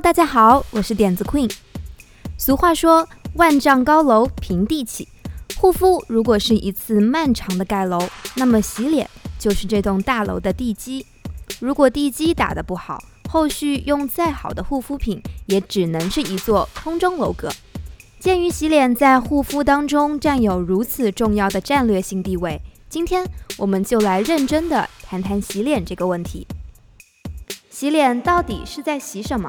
大家好，我是点子 Queen。俗话说“万丈高楼平地起”，护肤如果是一次漫长的盖楼，那么洗脸就是这栋大楼的地基。如果地基打得不好，后续用再好的护肤品，也只能是一座空中楼阁。鉴于洗脸在护肤当中占有如此重要的战略性地位，今天我们就来认真的谈谈洗脸这个问题。洗脸到底是在洗什么？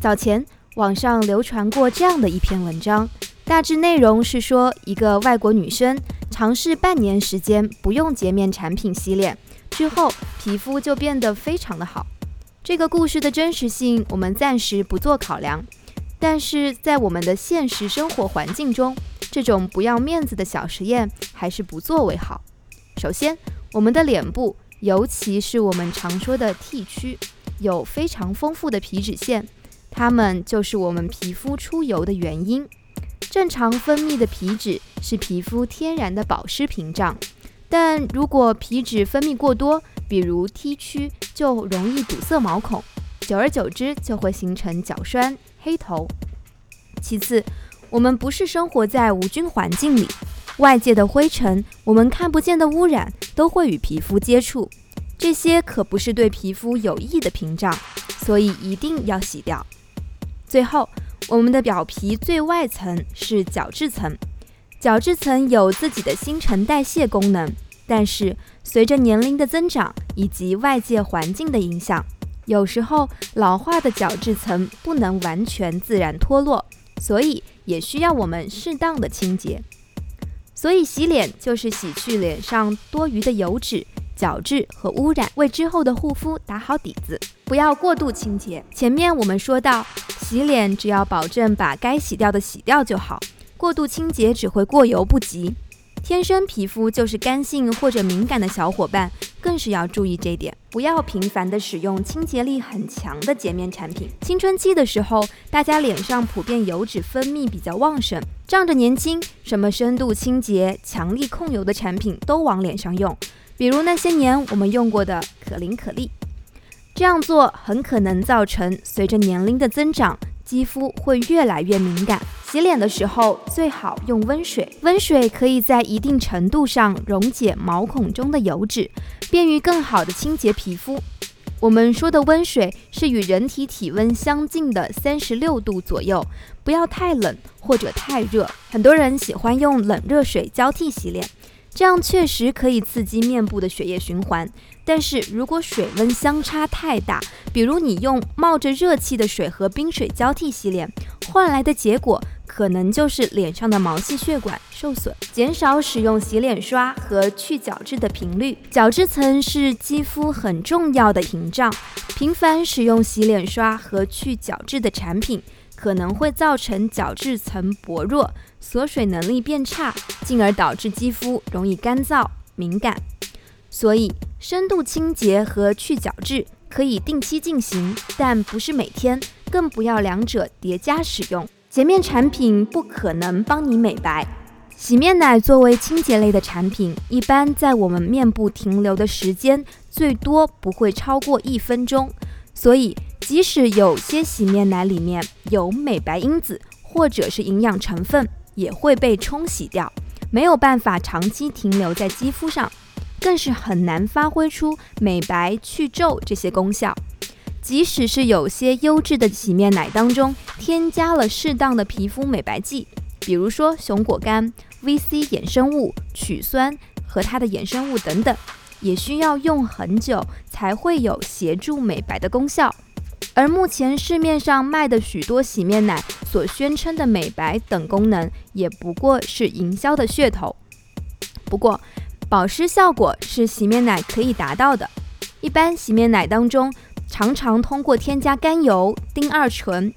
早前网上流传过这样的一篇文章，大致内容是说，一个外国女生尝试半年时间不用洁面产品洗脸之后，皮肤就变得非常的好。这个故事的真实性我们暂时不做考量，但是在我们的现实生活环境中，这种不要面子的小实验还是不做为好。首先，我们的脸部，尤其是我们常说的 T 区。有非常丰富的皮脂腺，它们就是我们皮肤出油的原因。正常分泌的皮脂是皮肤天然的保湿屏障，但如果皮脂分泌过多，比如 T 区，就容易堵塞毛孔，久而久之就会形成角栓、黑头。其次，我们不是生活在无菌环境里，外界的灰尘、我们看不见的污染都会与皮肤接触。这些可不是对皮肤有益的屏障，所以一定要洗掉。最后，我们的表皮最外层是角质层，角质层有自己的新陈代谢功能，但是随着年龄的增长以及外界环境的影响，有时候老化的角质层不能完全自然脱落，所以也需要我们适当的清洁。所以洗脸就是洗去脸上多余的油脂。角质和污染，为之后的护肤打好底子，不要过度清洁。前面我们说到，洗脸只要保证把该洗掉的洗掉就好，过度清洁只会过犹不及。天生皮肤就是干性或者敏感的小伙伴，更是要注意这点，不要频繁的使用清洁力很强的洁面产品。青春期的时候，大家脸上普遍油脂分泌比较旺盛，仗着年轻，什么深度清洁、强力控油的产品都往脸上用。比如那些年我们用过的可伶可俐，这样做很可能造成随着年龄的增长，肌肤会越来越敏感。洗脸的时候最好用温水，温水可以在一定程度上溶解毛孔中的油脂，便于更好的清洁皮肤。我们说的温水是与人体体温相近的三十六度左右，不要太冷或者太热。很多人喜欢用冷热水交替洗脸。这样确实可以刺激面部的血液循环，但是如果水温相差太大，比如你用冒着热气的水和冰水交替洗脸，换来的结果可能就是脸上的毛细血管受损。减少使用洗脸刷和去角质的频率，角质层是肌肤很重要的屏障，频繁使用洗脸刷和去角质的产品。可能会造成角质层薄弱，锁水能力变差，进而导致肌肤容易干燥敏感。所以，深度清洁和去角质可以定期进行，但不是每天，更不要两者叠加使用。洁面产品不可能帮你美白。洗面奶作为清洁类的产品，一般在我们面部停留的时间最多不会超过一分钟，所以。即使有些洗面奶里面有美白因子或者是营养成分，也会被冲洗掉，没有办法长期停留在肌肤上，更是很难发挥出美白去皱这些功效。即使是有些优质的洗面奶当中添加了适当的皮肤美白剂，比如说熊果苷、VC 衍生物、曲酸和它的衍生物等等，也需要用很久才会有协助美白的功效。而目前市面上卖的许多洗面奶所宣称的美白等功能，也不过是营销的噱头。不过，保湿效果是洗面奶可以达到的。一般洗面奶当中，常常通过添加甘油、丁二醇、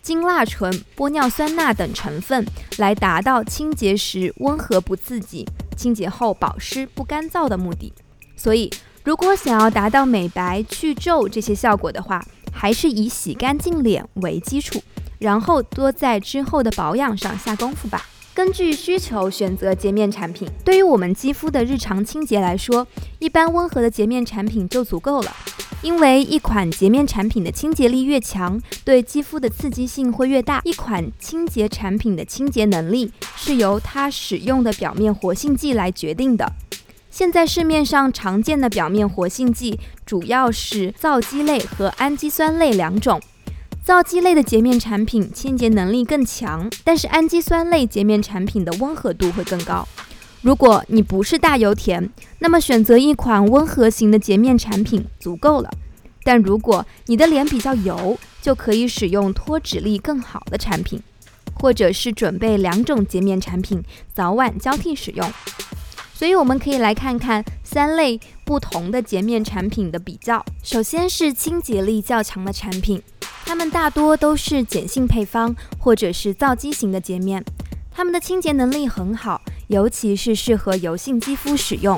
精蜡醇、玻尿酸钠等成分，来达到清洁时温和不刺激、清洁后保湿不干燥的目的。所以，如果想要达到美白、去皱这些效果的话，还是以洗干净脸为基础，然后多在之后的保养上下功夫吧。根据需求选择洁面产品。对于我们肌肤的日常清洁来说，一般温和的洁面产品就足够了。因为一款洁面产品的清洁力越强，对肌肤的刺激性会越大。一款清洁产品的清洁能力是由它使用的表面活性剂来决定的。现在市面上常见的表面活性剂主要是皂基类和氨基酸类两种。皂基类的洁面产品清洁能力更强，但是氨基酸类洁面产品的温和度会更高。如果你不是大油田，那么选择一款温和型的洁面产品足够了。但如果你的脸比较油，就可以使用脱脂力更好的产品，或者是准备两种洁面产品，早晚交替使用。所以我们可以来看看三类不同的洁面产品的比较。首先是清洁力较强的产品，它们大多都是碱性配方或者是皂基型的洁面，它们的清洁能力很好。尤其是适合油性肌肤使用，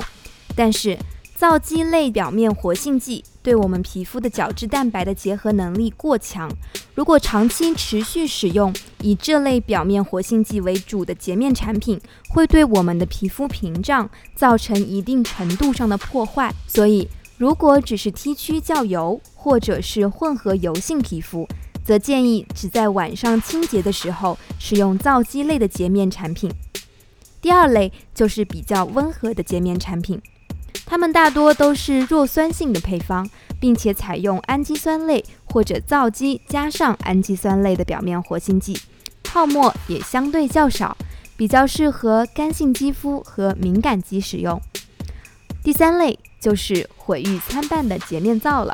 但是皂基类表面活性剂对我们皮肤的角质蛋白的结合能力过强，如果长期持续使用以这类表面活性剂为主的洁面产品，会对我们的皮肤屏障造成一定程度上的破坏。所以，如果只是 T 区较油或者是混合油性皮肤，则建议只在晚上清洁的时候使用皂基类的洁面产品。第二类就是比较温和的洁面产品，它们大多都是弱酸性的配方，并且采用氨基酸类或者皂基加上氨基酸类的表面活性剂，泡沫也相对较少，比较适合干性肌肤和敏感肌使用。第三类就是毁誉参半的洁面皂了。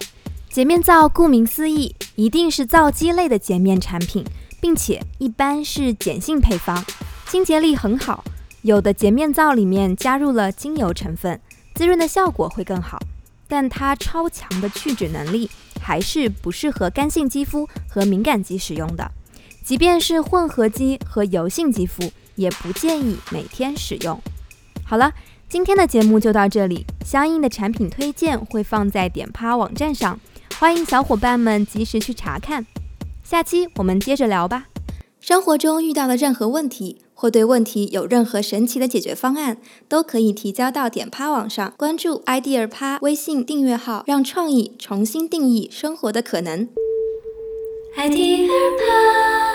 洁面皂顾名思义，一定是皂基类的洁面产品，并且一般是碱性配方，清洁力很好。有的洁面皂里面加入了精油成分，滋润的效果会更好，但它超强的去脂能力还是不适合干性肌肤和敏感肌使用的。即便是混合肌和油性肌肤，也不建议每天使用。好了，今天的节目就到这里，相应的产品推荐会放在点趴网站上，欢迎小伙伴们及时去查看。下期我们接着聊吧。生活中遇到的任何问题。或对问题有任何神奇的解决方案，都可以提交到点趴网上，关注 idea 趴微信订阅号，让创意重新定义生活的可能。idea 趴。